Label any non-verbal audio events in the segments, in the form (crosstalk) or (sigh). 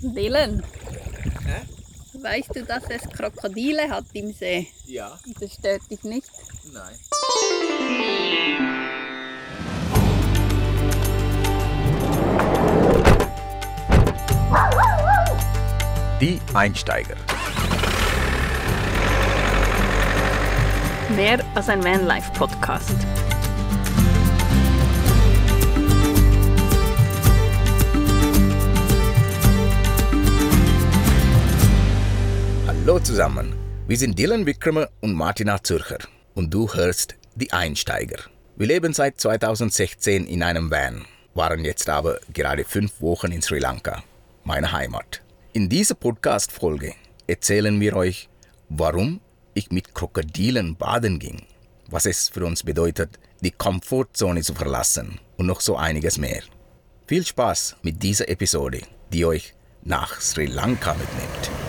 Dylan, Hä? weißt du, dass es Krokodile hat im See? Ja. Das stört dich nicht? Nein. Die Einsteiger. Mehr als ein Vanlife-Podcast. Hallo zusammen. Wir sind Dylan Wickramer und Martina Zürcher. Und du hörst Die Einsteiger. Wir leben seit 2016 in einem Van, waren jetzt aber gerade fünf Wochen in Sri Lanka, meine Heimat. In dieser Podcast-Folge erzählen wir euch, warum ich mit Krokodilen baden ging, was es für uns bedeutet, die Komfortzone zu verlassen und noch so einiges mehr. Viel Spaß mit dieser Episode, die euch nach Sri Lanka mitnimmt.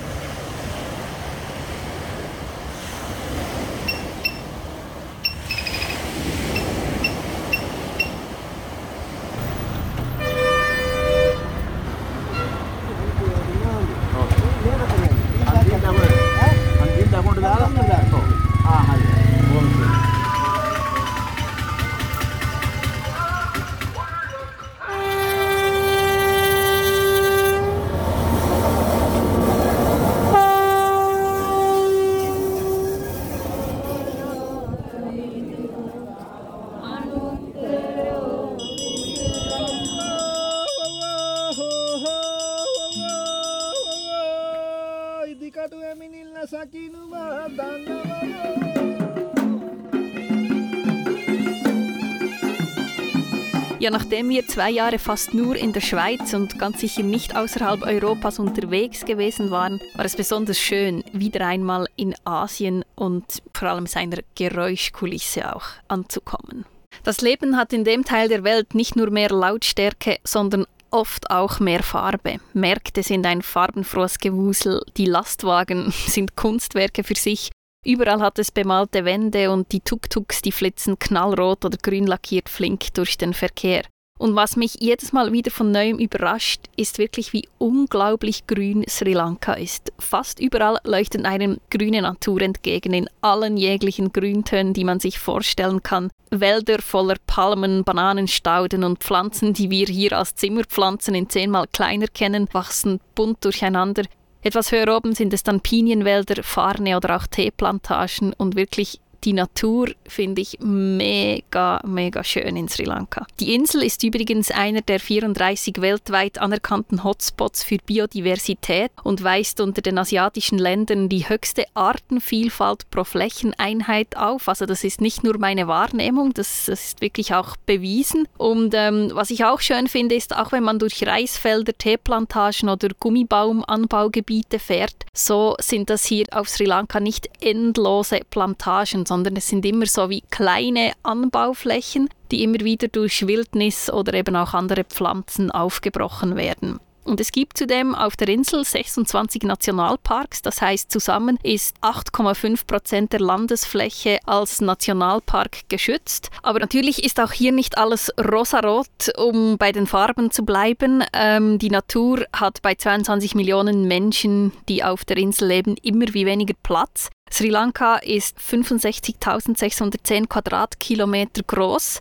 Ja, nachdem wir zwei Jahre fast nur in der Schweiz und ganz sicher nicht außerhalb Europas unterwegs gewesen waren, war es besonders schön, wieder einmal in Asien und vor allem seiner Geräuschkulisse auch anzukommen. Das Leben hat in dem Teil der Welt nicht nur mehr Lautstärke, sondern oft auch mehr Farbe. Märkte sind ein farbenfrohes Gewusel, die Lastwagen (laughs) sind Kunstwerke für sich Überall hat es bemalte Wände und die Tuk-Tuks, die flitzen knallrot oder grün lackiert flink durch den Verkehr. Und was mich jedes Mal wieder von neuem überrascht, ist wirklich, wie unglaublich grün Sri Lanka ist. Fast überall leuchten einem grüne Natur entgegen, in allen jeglichen Grüntönen, die man sich vorstellen kann. Wälder voller Palmen, Bananenstauden und Pflanzen, die wir hier als Zimmerpflanzen in zehnmal kleiner kennen, wachsen bunt durcheinander. Etwas höher oben sind es dann Pinienwälder, Farne oder auch Teeplantagen und wirklich die Natur finde ich mega, mega schön in Sri Lanka. Die Insel ist übrigens einer der 34 weltweit anerkannten Hotspots für Biodiversität und weist unter den asiatischen Ländern die höchste Artenvielfalt pro Flächeneinheit auf. Also das ist nicht nur meine Wahrnehmung, das, das ist wirklich auch bewiesen. Und ähm, was ich auch schön finde, ist, auch wenn man durch Reisfelder, Teeplantagen oder Gummibaumanbaugebiete fährt, so sind das hier auf Sri Lanka nicht endlose Plantagen, sondern es sind immer so wie kleine Anbauflächen, die immer wieder durch Wildnis oder eben auch andere Pflanzen aufgebrochen werden. Und es gibt zudem auf der Insel 26 Nationalparks, das heißt zusammen ist 8,5 Prozent der Landesfläche als Nationalpark geschützt. Aber natürlich ist auch hier nicht alles rosarot, um bei den Farben zu bleiben. Ähm, die Natur hat bei 22 Millionen Menschen, die auf der Insel leben, immer wie weniger Platz. Sri Lanka ist 65.610 Quadratkilometer groß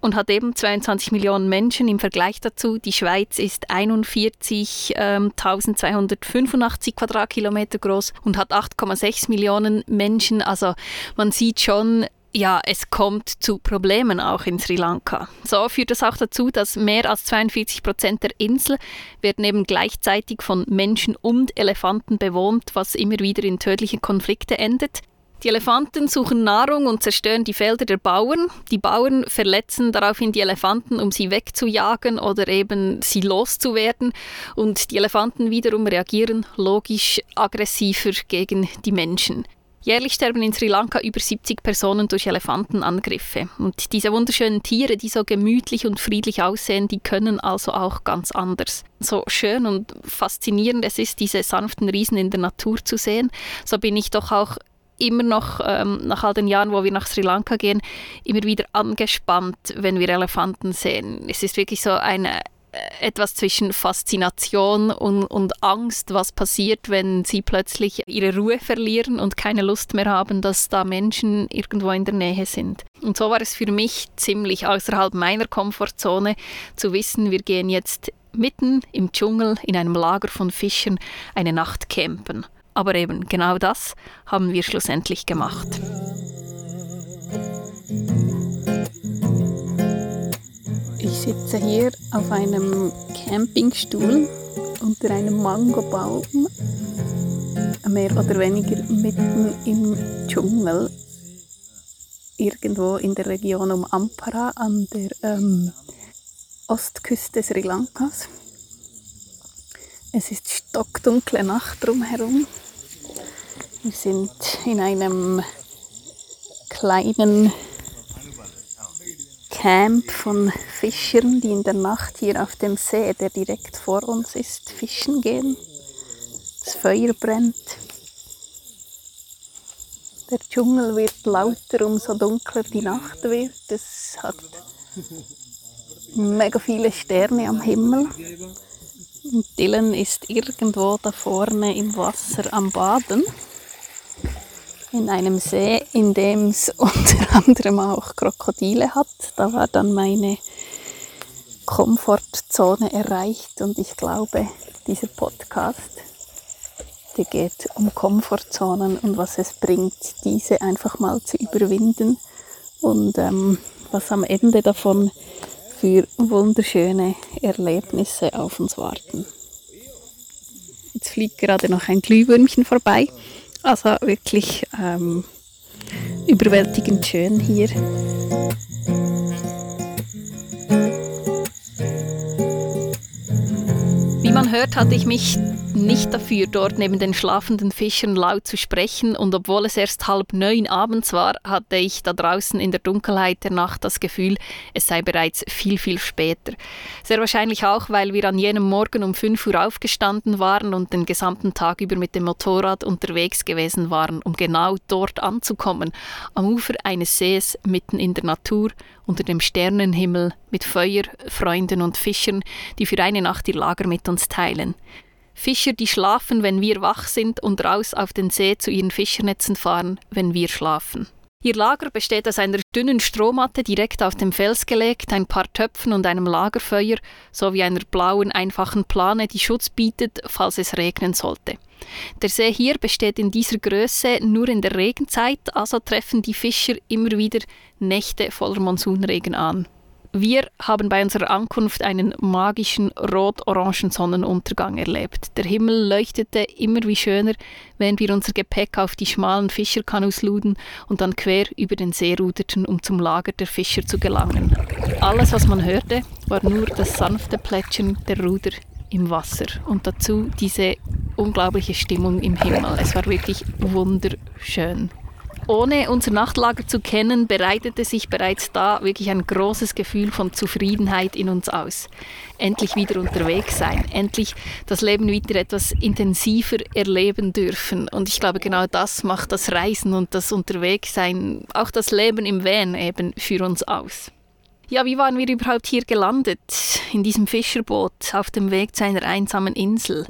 und hat eben 22 Millionen Menschen im Vergleich dazu. Die Schweiz ist 41.285 ähm, Quadratkilometer groß und hat 8,6 Millionen Menschen. Also man sieht schon, ja, es kommt zu Problemen auch in Sri Lanka. So führt es auch dazu, dass mehr als 42 Prozent der Insel werden eben gleichzeitig von Menschen und Elefanten bewohnt, was immer wieder in tödliche Konflikte endet. Die Elefanten suchen Nahrung und zerstören die Felder der Bauern. Die Bauern verletzen daraufhin die Elefanten, um sie wegzujagen oder eben sie loszuwerden. Und die Elefanten wiederum reagieren logisch aggressiver gegen die Menschen. Jährlich sterben in Sri Lanka über 70 Personen durch Elefantenangriffe. Und diese wunderschönen Tiere, die so gemütlich und friedlich aussehen, die können also auch ganz anders. So schön und faszinierend es ist, diese sanften Riesen in der Natur zu sehen, so bin ich doch auch immer noch, ähm, nach all den Jahren, wo wir nach Sri Lanka gehen, immer wieder angespannt, wenn wir Elefanten sehen. Es ist wirklich so eine äh, etwas zwischen Faszination und, und Angst, was passiert, wenn sie plötzlich ihre Ruhe verlieren und keine Lust mehr haben, dass da Menschen irgendwo in der Nähe sind. Und so war es für mich ziemlich außerhalb meiner Komfortzone zu wissen, wir gehen jetzt mitten im Dschungel in einem Lager von Fischern eine Nacht campen. Aber eben genau das haben wir schlussendlich gemacht. Ich sitze hier auf einem Campingstuhl unter einem Mangobaum, mehr oder weniger mitten im Dschungel, irgendwo in der Region um Ampara an der ähm, Ostküste Sri Lankas. Es ist stockdunkle Nacht drumherum. Wir sind in einem kleinen Camp von Fischern, die in der Nacht hier auf dem See, der direkt vor uns ist, fischen gehen. Das Feuer brennt. Der Dschungel wird lauter, umso dunkler die Nacht wird. Es hat mega viele Sterne am Himmel. Und Dylan ist irgendwo da vorne im Wasser am Baden. In einem See, in dem es (laughs) unter anderem auch Krokodile hat. Da war dann meine Komfortzone erreicht und ich glaube, dieser Podcast, der geht um Komfortzonen und was es bringt, diese einfach mal zu überwinden und ähm, was am Ende davon für wunderschöne Erlebnisse auf uns warten. Jetzt fliegt gerade noch ein Glühwürmchen vorbei. Also wirklich ähm, überwältigend schön hier. Wie man hört, hatte ich mich nicht dafür, dort neben den schlafenden Fischern laut zu sprechen, und obwohl es erst halb neun abends war, hatte ich da draußen in der Dunkelheit der Nacht das Gefühl, es sei bereits viel, viel später. Sehr wahrscheinlich auch, weil wir an jenem Morgen um fünf Uhr aufgestanden waren und den gesamten Tag über mit dem Motorrad unterwegs gewesen waren, um genau dort anzukommen, am Ufer eines Sees mitten in der Natur unter dem Sternenhimmel mit Feuer, Freunden und Fischern, die für eine Nacht ihr Lager mit uns teilen. Fischer, die schlafen, wenn wir wach sind und raus auf den See zu ihren Fischernetzen fahren, wenn wir schlafen. Ihr Lager besteht aus einer dünnen Strohmatte direkt auf dem Fels gelegt, ein paar Töpfen und einem Lagerfeuer sowie einer blauen, einfachen Plane, die Schutz bietet, falls es regnen sollte. Der See hier besteht in dieser Größe nur in der Regenzeit, also treffen die Fischer immer wieder Nächte voller Monsunregen an. Wir haben bei unserer Ankunft einen magischen rot-orangen Sonnenuntergang erlebt. Der Himmel leuchtete immer wie schöner, während wir unser Gepäck auf die schmalen Fischerkanus luden und dann quer über den See ruderten, um zum Lager der Fischer zu gelangen. Alles, was man hörte, war nur das sanfte Plätschern der Ruder im Wasser und dazu diese unglaubliche Stimmung im Himmel. Es war wirklich wunderschön. Ohne unser Nachtlager zu kennen, bereitete sich bereits da wirklich ein großes Gefühl von Zufriedenheit in uns aus. Endlich wieder unterwegs sein, endlich das Leben wieder etwas intensiver erleben dürfen. Und ich glaube, genau das macht das Reisen und das Unterwegssein, auch das Leben im Van eben für uns aus. Ja, wie waren wir überhaupt hier gelandet? In diesem Fischerboot auf dem Weg zu einer einsamen Insel.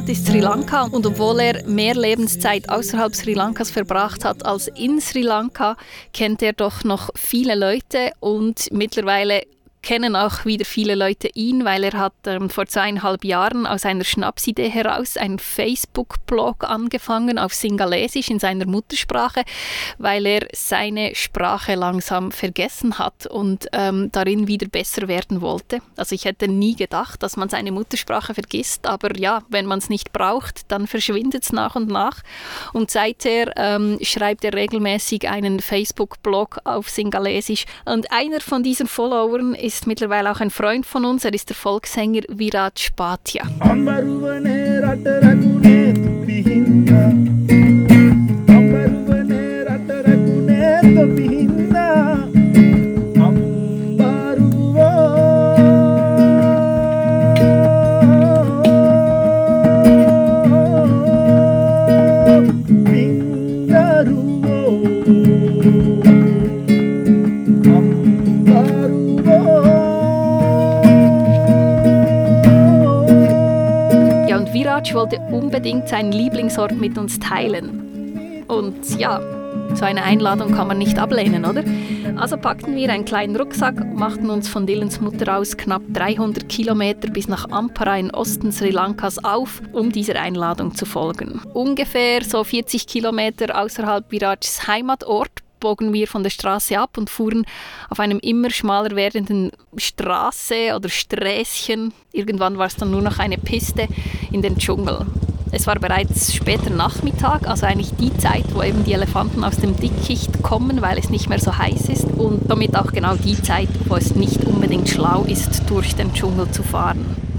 Heimat ist Sri Lanka. Und obwohl er mehr Lebenszeit außerhalb Sri Lankas verbracht hat als in Sri Lanka, kennt er doch noch viele Leute. Und mittlerweile kennen auch wieder viele Leute ihn, weil er hat ähm, vor zweieinhalb Jahren aus einer Schnapsidee heraus einen Facebook-Blog angefangen auf Singalesisch in seiner Muttersprache, weil er seine Sprache langsam vergessen hat und ähm, darin wieder besser werden wollte. Also ich hätte nie gedacht, dass man seine Muttersprache vergisst, aber ja, wenn man es nicht braucht, dann verschwindet es nach und nach. Und seither ähm, schreibt er regelmäßig einen Facebook-Blog auf Singalesisch und einer von diesen Followern ist ist mittlerweile auch ein Freund von uns. Er ist der Volkssänger Virat Spatia. Viraj wollte unbedingt seinen Lieblingsort mit uns teilen. Und ja, so eine Einladung kann man nicht ablehnen, oder? Also packten wir einen kleinen Rucksack machten uns von Dylans Mutter aus knapp 300 Kilometer bis nach Ampara im Osten Sri Lankas auf, um dieser Einladung zu folgen. Ungefähr so 40 Kilometer außerhalb Virajs Heimatort bogen wir von der Straße ab und fuhren auf einem immer schmaler werdenden Straße oder Sträßchen, irgendwann war es dann nur noch eine Piste, in den Dschungel. Es war bereits später Nachmittag, also eigentlich die Zeit, wo eben die Elefanten aus dem Dickicht kommen, weil es nicht mehr so heiß ist und somit auch genau die Zeit, wo es nicht unbedingt schlau ist, durch den Dschungel zu fahren.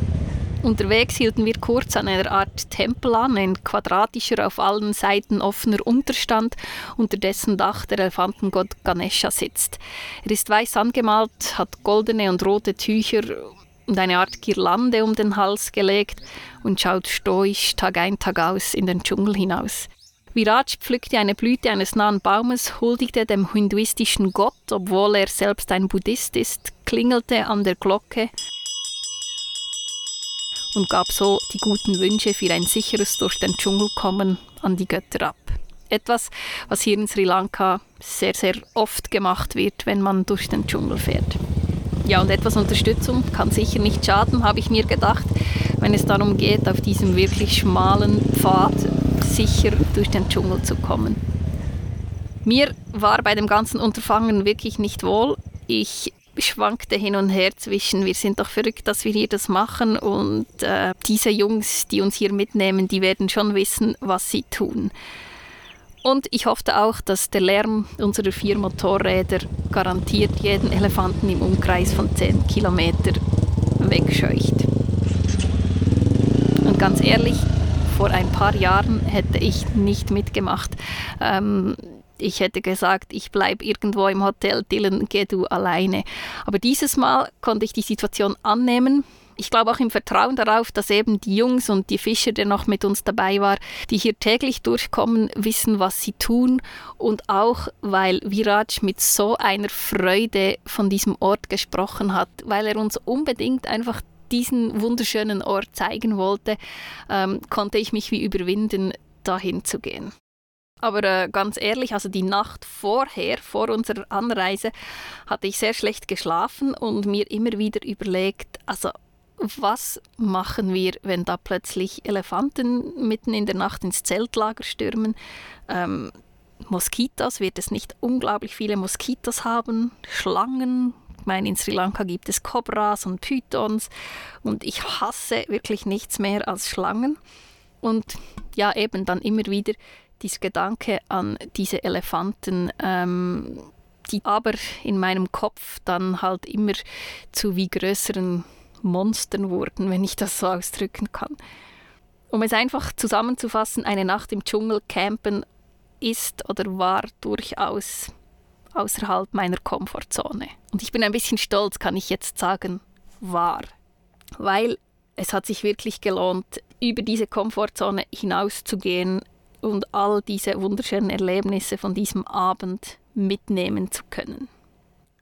Unterwegs hielten wir kurz an einer Art Tempel an, ein quadratischer, auf allen Seiten offener Unterstand, unter dessen Dach der Elefantengott Ganesha sitzt. Er ist weiß angemalt, hat goldene und rote Tücher und eine Art Girlande um den Hals gelegt und schaut stoisch Tag ein, Tag aus in den Dschungel hinaus. Viraj pflückte eine Blüte eines nahen Baumes, huldigte dem hinduistischen Gott, obwohl er selbst ein Buddhist ist, klingelte an der Glocke und gab so die guten Wünsche für ein sicheres durch den Dschungel kommen an die Götter ab. Etwas, was hier in Sri Lanka sehr, sehr oft gemacht wird, wenn man durch den Dschungel fährt. Ja, und etwas Unterstützung kann sicher nicht schaden, habe ich mir gedacht, wenn es darum geht, auf diesem wirklich schmalen Pfad sicher durch den Dschungel zu kommen. Mir war bei dem ganzen Unterfangen wirklich nicht wohl. Ich schwankte hin und her zwischen, wir sind doch verrückt, dass wir hier das machen und äh, diese Jungs, die uns hier mitnehmen, die werden schon wissen, was sie tun. Und ich hoffte auch, dass der Lärm unserer vier Motorräder garantiert jeden Elefanten im Umkreis von 10 Kilometer wegscheucht. Und ganz ehrlich, vor ein paar Jahren hätte ich nicht mitgemacht. Ähm, ich hätte gesagt, ich bleibe irgendwo im Hotel, Dylan, geh du alleine. Aber dieses Mal konnte ich die Situation annehmen. Ich glaube auch im Vertrauen darauf, dass eben die Jungs und die Fischer, der noch mit uns dabei war, die hier täglich durchkommen, wissen, was sie tun. Und auch, weil Viraj mit so einer Freude von diesem Ort gesprochen hat, weil er uns unbedingt einfach diesen wunderschönen Ort zeigen wollte, ähm, konnte ich mich wie überwinden, dahin zu gehen. Aber äh, ganz ehrlich, also die Nacht vorher, vor unserer Anreise, hatte ich sehr schlecht geschlafen und mir immer wieder überlegt, also was machen wir, wenn da plötzlich Elefanten mitten in der Nacht ins Zeltlager stürmen? Ähm, Moskitos, wird es nicht unglaublich viele Moskitos haben? Schlangen? Ich meine, in Sri Lanka gibt es Kobras und Pythons und ich hasse wirklich nichts mehr als Schlangen. Und ja, eben dann immer wieder dieser Gedanke an diese Elefanten, ähm, die aber in meinem Kopf dann halt immer zu wie größeren Monstern wurden, wenn ich das so ausdrücken kann. Um es einfach zusammenzufassen, eine Nacht im Dschungel campen ist oder war durchaus außerhalb meiner Komfortzone. Und ich bin ein bisschen stolz, kann ich jetzt sagen, war. Weil es hat sich wirklich gelohnt, über diese Komfortzone hinauszugehen, und all diese wunderschönen Erlebnisse von diesem Abend mitnehmen zu können.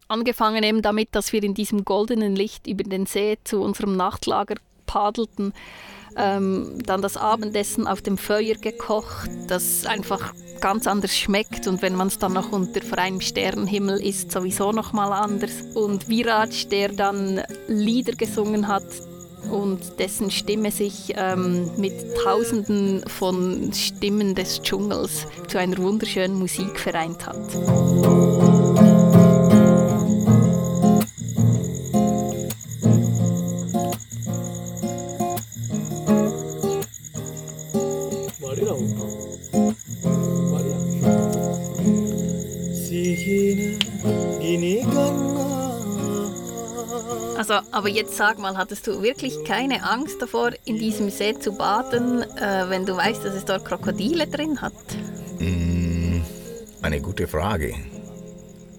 Angefangen eben damit, dass wir in diesem goldenen Licht über den See zu unserem Nachtlager paddelten, ähm, dann das Abendessen auf dem Feuer gekocht, das einfach ganz anders schmeckt und wenn man es dann noch unter freiem Sternenhimmel isst, sowieso noch mal anders. Und Viraj, der dann Lieder gesungen hat, und dessen Stimme sich ähm, mit Tausenden von Stimmen des Dschungels zu einer wunderschönen Musik vereint hat. Also, aber jetzt sag mal, hattest du wirklich keine Angst davor, in diesem See zu baden, äh, wenn du weißt, dass es dort Krokodile drin hat? Mm, eine gute Frage.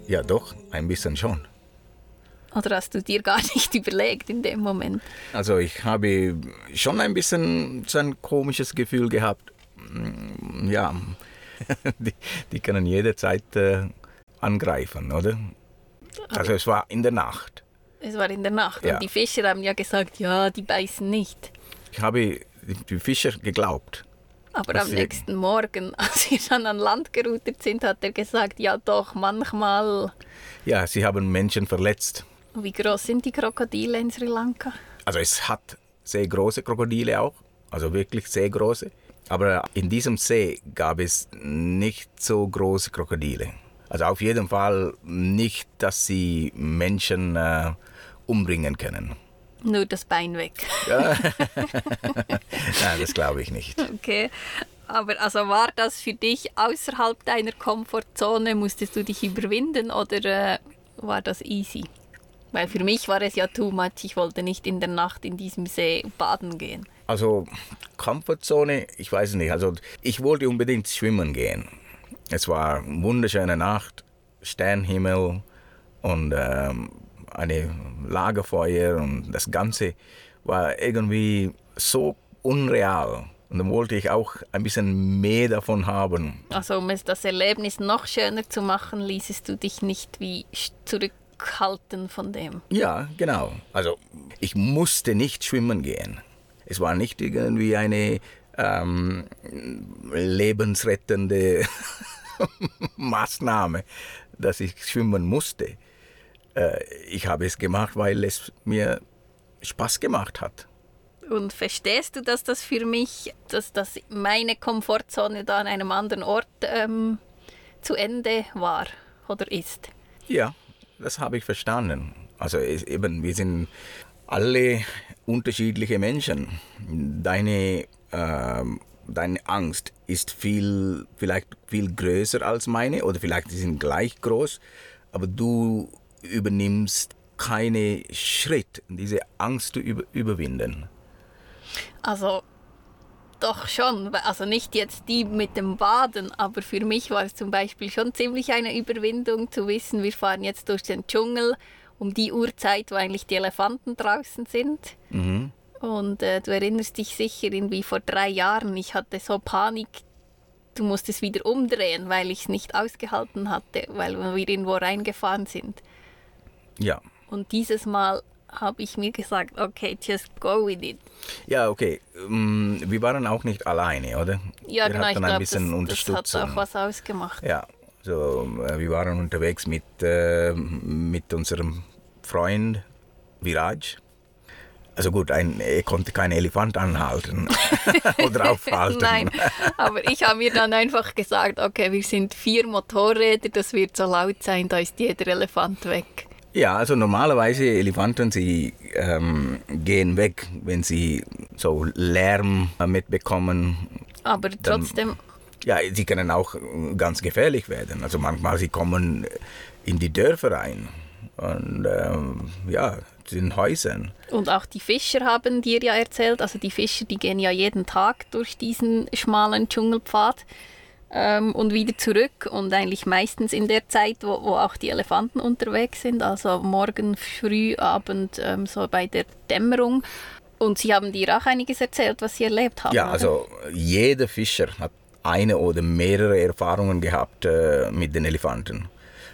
Ja, doch, ein bisschen schon. Oder hast du dir gar (laughs) nicht überlegt in dem Moment? Also ich habe schon ein bisschen so ein komisches Gefühl gehabt. Mm, ja, (laughs) die, die können jederzeit äh, angreifen, oder? Also es war in der Nacht. Es war in der Nacht Ja. und die Fischer haben ja gesagt, ja, die beißen nicht. Ich habe die, Fischer geglaubt. Aber am sie- nächsten Morgen, (laughs) als wir dann an Land gerudert sind, hat er gesagt, ja doch, manchmal. Ja, sie haben Menschen verletzt. Wie groß sind die Krokodile in Sri Lanka? Also es hat sehr große Krokodile auch, also wirklich sehr große. Aber in diesem See gab es nicht so große Krokodile. Also auf jeden Fall nicht, dass sie Menschen äh, umbringen können. Nur das Bein weg. (laughs) (laughs) Nein, das glaube ich nicht. Okay. Aber also war das für dich außerhalb deiner Komfortzone? Musstest du dich überwinden oder äh, war das easy? Weil für mich war es ja too much. Ich wollte nicht in der Nacht in diesem See baden gehen. Also Komfortzone, ich weiß nicht. Also ich wollte unbedingt schwimmen gehen. Es war eine wunderschöne Nacht, Sternhimmel und ähm, eine Lagerfeuer und das Ganze war irgendwie so unreal. Und dann wollte ich auch ein bisschen mehr davon haben. Also um es das Erlebnis noch schöner zu machen, ließest du dich nicht wie zurückhalten von dem. Ja, genau. Also ich musste nicht schwimmen gehen. Es war nicht irgendwie eine ähm, lebensrettende (laughs) Maßnahme, dass ich schwimmen musste. Äh, ich habe es gemacht, weil es mir Spaß gemacht hat. Und verstehst du, dass das für mich, dass das meine Komfortzone da an einem anderen Ort ähm, zu Ende war oder ist? Ja, das habe ich verstanden. Also eben, wir sind alle unterschiedliche Menschen. Deine, ähm, deine Angst ist viel, vielleicht viel größer als meine oder vielleicht sie sind gleich groß, aber du übernimmst keinen Schritt, diese Angst zu über, überwinden. Also doch schon, also nicht jetzt die mit dem Baden, aber für mich war es zum Beispiel schon ziemlich eine Überwindung zu wissen, wir fahren jetzt durch den Dschungel um die Uhrzeit, wo eigentlich die Elefanten draußen sind. Und äh, du erinnerst dich sicher, irgendwie vor drei Jahren, ich hatte so Panik, du musst es wieder umdrehen, weil ich es nicht ausgehalten hatte, weil wir irgendwo reingefahren sind. Ja, Und dieses Mal habe ich mir gesagt, okay, just go with it. ja, okay. Ähm, Wir waren auch nicht alleine, oder? Ja, wir genau, ich hatten ein glaube, bisschen das, das Unterstützung. hat auch was ausgemacht. Ja, so, äh, wir waren unterwegs mit, äh, mit unserem Freund Viraj. Also gut, ein, er konnte keinen Elefant anhalten (laughs) oder aufhalten. Nein, aber ich habe mir dann einfach gesagt, okay, wir sind vier Motorräder, das wird so laut sein, da ist jeder Elefant weg. Ja, also normalerweise Elefanten, sie ähm, gehen weg, wenn sie so Lärm äh, mitbekommen. Aber trotzdem, Ja, sie können auch ganz gefährlich werden. Also manchmal sie kommen in die Dörfer rein und ähm, ja, zu den Häusern. und auch die Fischer haben dir ja erzählt, also die Fischer, die gehen ja jeden Tag durch diesen schmalen Dschungelpfad ähm, und wieder zurück und eigentlich meistens in der Zeit, wo, wo auch die Elefanten unterwegs sind, also morgen früh, Abend, ähm, so bei der Dämmerung. Und sie haben dir auch einiges erzählt, was sie erlebt haben. Ja, oder? also jeder Fischer hat eine oder mehrere Erfahrungen gehabt äh, mit den Elefanten.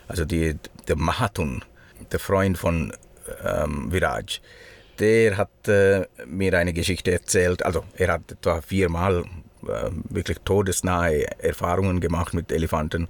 Also die, der Mahatun, der Freund von ähm, Viraj, der hat äh, mir eine Geschichte erzählt. Also er hat etwa viermal wirklich todesnahe Erfahrungen gemacht mit Elefanten.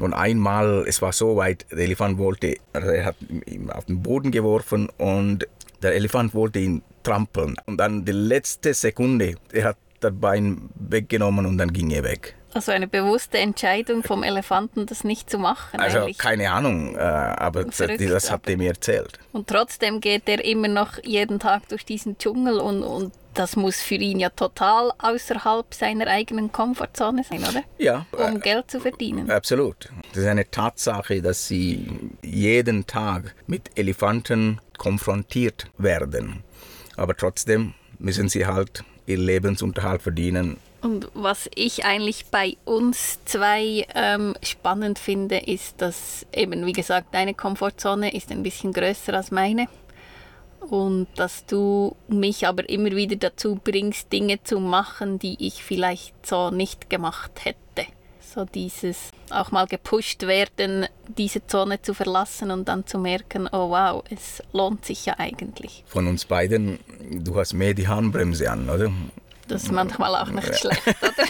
Und einmal, es war so weit, der Elefant wollte, also er hat ihn auf den Boden geworfen und der Elefant wollte ihn trampeln. Und dann die letzte Sekunde, er hat das Bein weggenommen und dann ging er weg. Also eine bewusste Entscheidung vom Elefanten, das nicht zu machen. Also eigentlich. keine Ahnung, äh, aber das, Verrückt, das hat er mir erzählt. Und trotzdem geht er immer noch jeden Tag durch diesen Dschungel und, und das muss für ihn ja total außerhalb seiner eigenen Komfortzone sein, oder? Ja, Um Geld zu verdienen. Absolut. Das ist eine Tatsache, dass sie jeden Tag mit Elefanten konfrontiert werden. Aber trotzdem müssen sie halt ihr Lebensunterhalt verdienen. Und was ich eigentlich bei uns zwei ähm, spannend finde, ist, dass eben, wie gesagt, deine Komfortzone ist ein bisschen größer als meine. Und dass du mich aber immer wieder dazu bringst, Dinge zu machen, die ich vielleicht so nicht gemacht hätte. So dieses auch mal gepusht werden, diese Zone zu verlassen und dann zu merken, oh wow, es lohnt sich ja eigentlich. Von uns beiden, du hast mehr die Handbremse an, oder? Das ist manchmal auch nicht ja. schlecht, oder?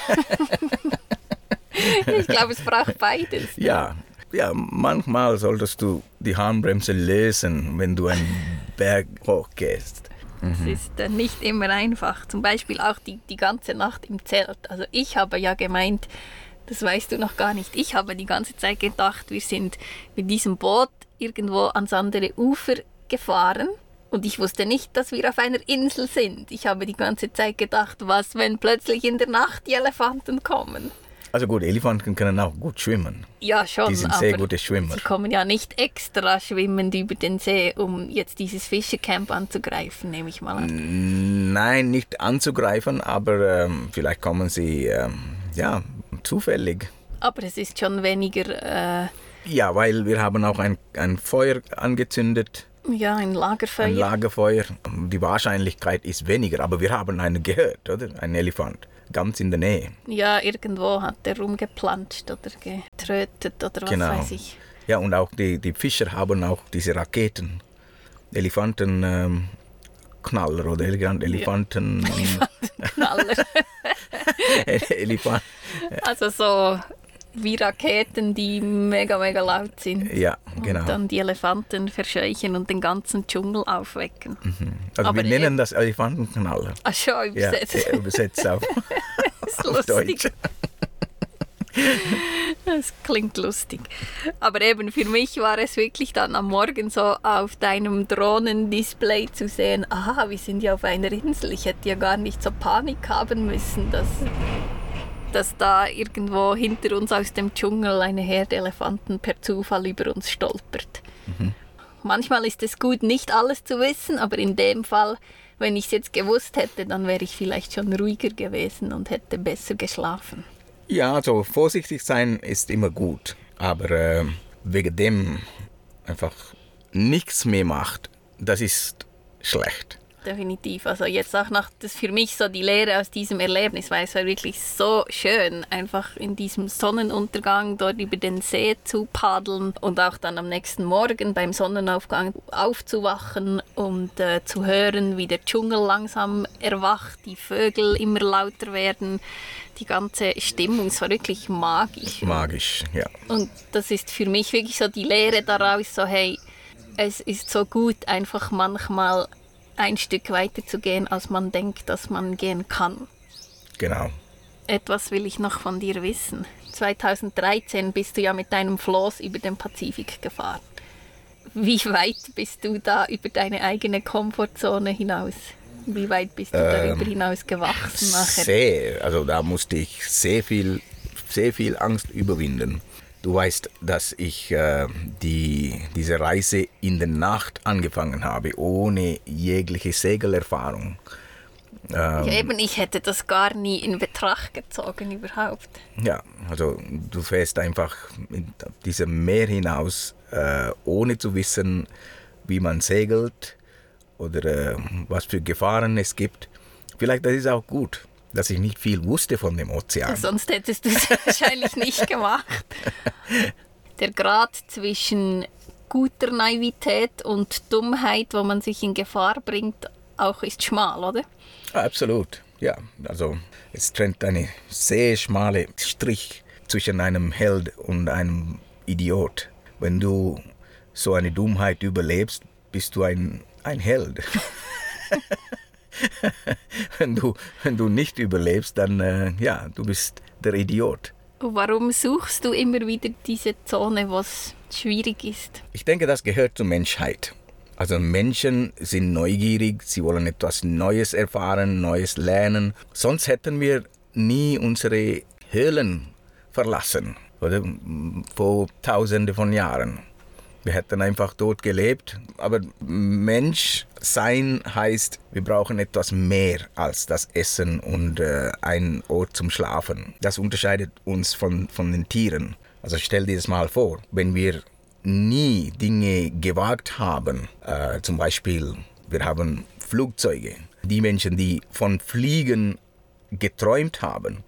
(laughs) ich glaube, es braucht beides. Ja. ja, manchmal solltest du die Handbremse lösen, wenn du einen Berg hochgehst. Es mhm. ist äh, nicht immer einfach. Zum Beispiel auch die, die ganze Nacht im Zelt. Also ich habe ja gemeint, das weißt du noch gar nicht. Ich habe die ganze Zeit gedacht, wir sind mit diesem Boot irgendwo ans andere Ufer gefahren. Und ich wusste nicht, dass wir auf einer Insel sind. Ich habe die ganze Zeit gedacht, was, wenn plötzlich in der Nacht die Elefanten kommen. Also gut, Elefanten können auch gut schwimmen. Ja, schon. Die sind sehr gute Schwimmer. Sie kommen ja nicht extra schwimmend über den See, um jetzt dieses Fischercamp anzugreifen, nehme ich mal an. Nein, nicht anzugreifen, aber ähm, vielleicht kommen sie ähm, ja, zufällig. Aber es ist schon weniger... Äh, ja, weil wir haben auch ein, ein Feuer angezündet. Ja, ein Lagerfeuer. Ein Lagerfeuer. Die Wahrscheinlichkeit ist weniger, aber wir haben einen gehört, oder? Ein Elefant ganz in der Nähe. Ja, irgendwo hat er rumgeplanscht oder getrötet oder was genau. weiß ich. Ja, und auch die, die Fischer haben auch diese Raketen, Elefantenknaller (laughs) ähm, oder Elefanten... Ja. Elefantenknaller. Elefant also so wie Raketen, die mega, mega laut sind. Ja, genau. Und dann die Elefanten verscheuchen und den ganzen Dschungel aufwecken. Mhm. Also Aber wir nennen das Elefantenknaller. Ach schon, übersetzt. Ja, übersetzt auf, (laughs) auf Deutsch. Das klingt lustig. Aber eben für mich war es wirklich dann am Morgen so auf deinem Drohnendisplay zu sehen, aha, wir sind ja auf einer Insel. Ich hätte ja gar nicht so Panik haben müssen, dass dass da irgendwo hinter uns aus dem Dschungel eine Herde Elefanten per Zufall über uns stolpert. Mhm. Manchmal ist es gut, nicht alles zu wissen, aber in dem Fall, wenn ich es jetzt gewusst hätte, dann wäre ich vielleicht schon ruhiger gewesen und hätte besser geschlafen. Ja, also vorsichtig sein ist immer gut, aber äh, wegen dem einfach nichts mehr macht, das ist schlecht definitiv. Also jetzt auch nach das für mich so die Lehre aus diesem Erlebnis, weil es war wirklich so schön, einfach in diesem Sonnenuntergang dort über den See zu paddeln und auch dann am nächsten Morgen beim Sonnenaufgang aufzuwachen und äh, zu hören, wie der Dschungel langsam erwacht, die Vögel immer lauter werden. Die ganze Stimmung, es war wirklich magisch. Magisch, ja. Und das ist für mich wirklich so die Lehre daraus, so hey, es ist so gut, einfach manchmal ein Stück weiter zu gehen, als man denkt, dass man gehen kann. Genau. Etwas will ich noch von dir wissen. 2013 bist du ja mit deinem Floß über den Pazifik gefahren. Wie weit bist du da über deine eigene Komfortzone hinaus? Wie weit bist du ähm, darüber hinaus gewachsen nachher? Sehr, also da musste ich sehr viel, sehr viel Angst überwinden. Du weißt, dass ich äh, die, diese Reise in der Nacht angefangen habe, ohne jegliche Segelerfahrung. Ähm, ja, eben, ich hätte das gar nie in Betracht gezogen überhaupt. Ja, also du fährst einfach in diesem Meer hinaus, äh, ohne zu wissen, wie man segelt oder äh, was für Gefahren es gibt. Vielleicht das ist auch gut dass ich nicht viel wusste von dem Ozean. Sonst hättest du es (laughs) wahrscheinlich nicht gemacht. (laughs) Der Grad zwischen guter Naivität und Dummheit, wo man sich in Gefahr bringt, auch ist schmal, oder? Absolut, ja. Also es trennt eine sehr schmale Strich zwischen einem Held und einem Idiot. Wenn du so eine Dummheit überlebst, bist du ein, ein Held. (laughs) (laughs) wenn, du, wenn du nicht überlebst, dann äh, ja, du bist der Idiot. Warum suchst du immer wieder diese Zone, wo es schwierig ist? Ich denke, das gehört zur Menschheit. Also Menschen sind neugierig, sie wollen etwas Neues erfahren, Neues lernen. Sonst hätten wir nie unsere Höhlen verlassen, oder vor Tausende von Jahren. Wir hätten einfach dort gelebt. Aber Mensch sein heißt, wir brauchen etwas mehr als das Essen und äh, einen Ort zum Schlafen. Das unterscheidet uns von, von den Tieren. Also stell dir das mal vor, wenn wir nie Dinge gewagt haben, äh, zum Beispiel wir haben Flugzeuge, die Menschen, die von Fliegen geträumt haben,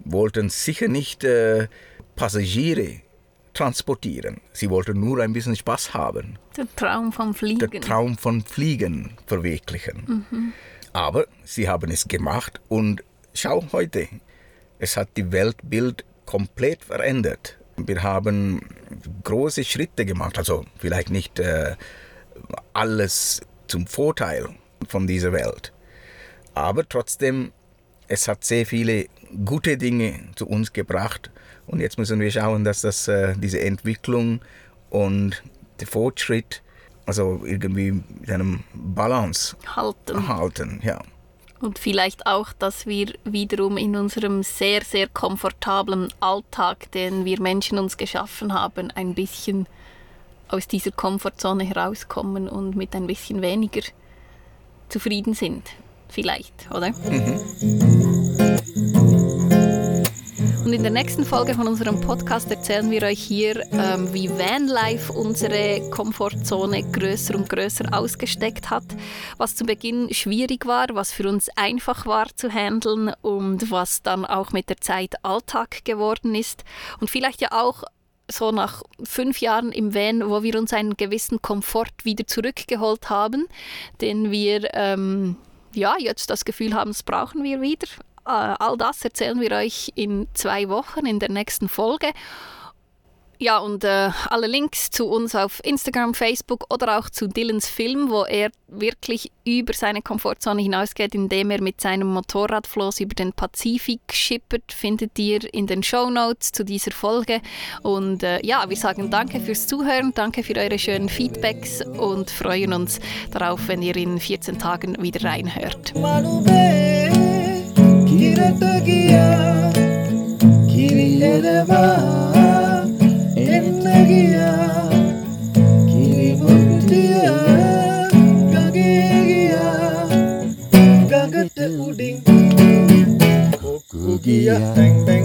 wollten sicher nicht äh, Passagiere transportieren. Sie wollten nur ein bisschen Spaß haben. Der Traum vom Fliegen. Der Traum von Fliegen verwirklichen. Mhm. Aber sie haben es gemacht und schau heute, es hat die Weltbild komplett verändert. Wir haben große Schritte gemacht, also vielleicht nicht äh, alles zum Vorteil von dieser Welt, aber trotzdem, es hat sehr viele gute Dinge zu uns gebracht und jetzt müssen wir schauen, dass das, äh, diese Entwicklung und der Fortschritt also irgendwie mit einem Balance halten. halten ja. Und vielleicht auch, dass wir wiederum in unserem sehr, sehr komfortablen Alltag, den wir Menschen uns geschaffen haben, ein bisschen aus dieser Komfortzone herauskommen und mit ein bisschen weniger zufrieden sind. Vielleicht, oder? Mhm. Und in der nächsten Folge von unserem Podcast erzählen wir euch hier, ähm, wie Vanlife unsere Komfortzone größer und größer ausgesteckt hat, was zu Beginn schwierig war, was für uns einfach war zu handeln und was dann auch mit der Zeit Alltag geworden ist und vielleicht ja auch so nach fünf Jahren im Van, wo wir uns einen gewissen Komfort wieder zurückgeholt haben, den wir ähm, ja jetzt das Gefühl haben, das brauchen wir wieder. Äh, all das erzählen wir euch in zwei Wochen in der nächsten Folge. Ja, und äh, alle Links zu uns auf Instagram, Facebook oder auch zu Dylans Film, wo er wirklich über seine Komfortzone hinausgeht, indem er mit seinem Motorradfloß über den Pazifik schippert, findet ihr in den Show Notes zu dieser Folge. Und äh, ja, wir sagen danke fürs Zuhören, danke für eure schönen Feedbacks und freuen uns darauf, wenn ihr in 14 Tagen wieder reinhört. Malube. കിരതകിയ കിരിയരവ എന്നകിയ കിരിമുട്ടിയ കകേകിയ കകത്ത് ഉടി കുകിയ തെങ് തെങ്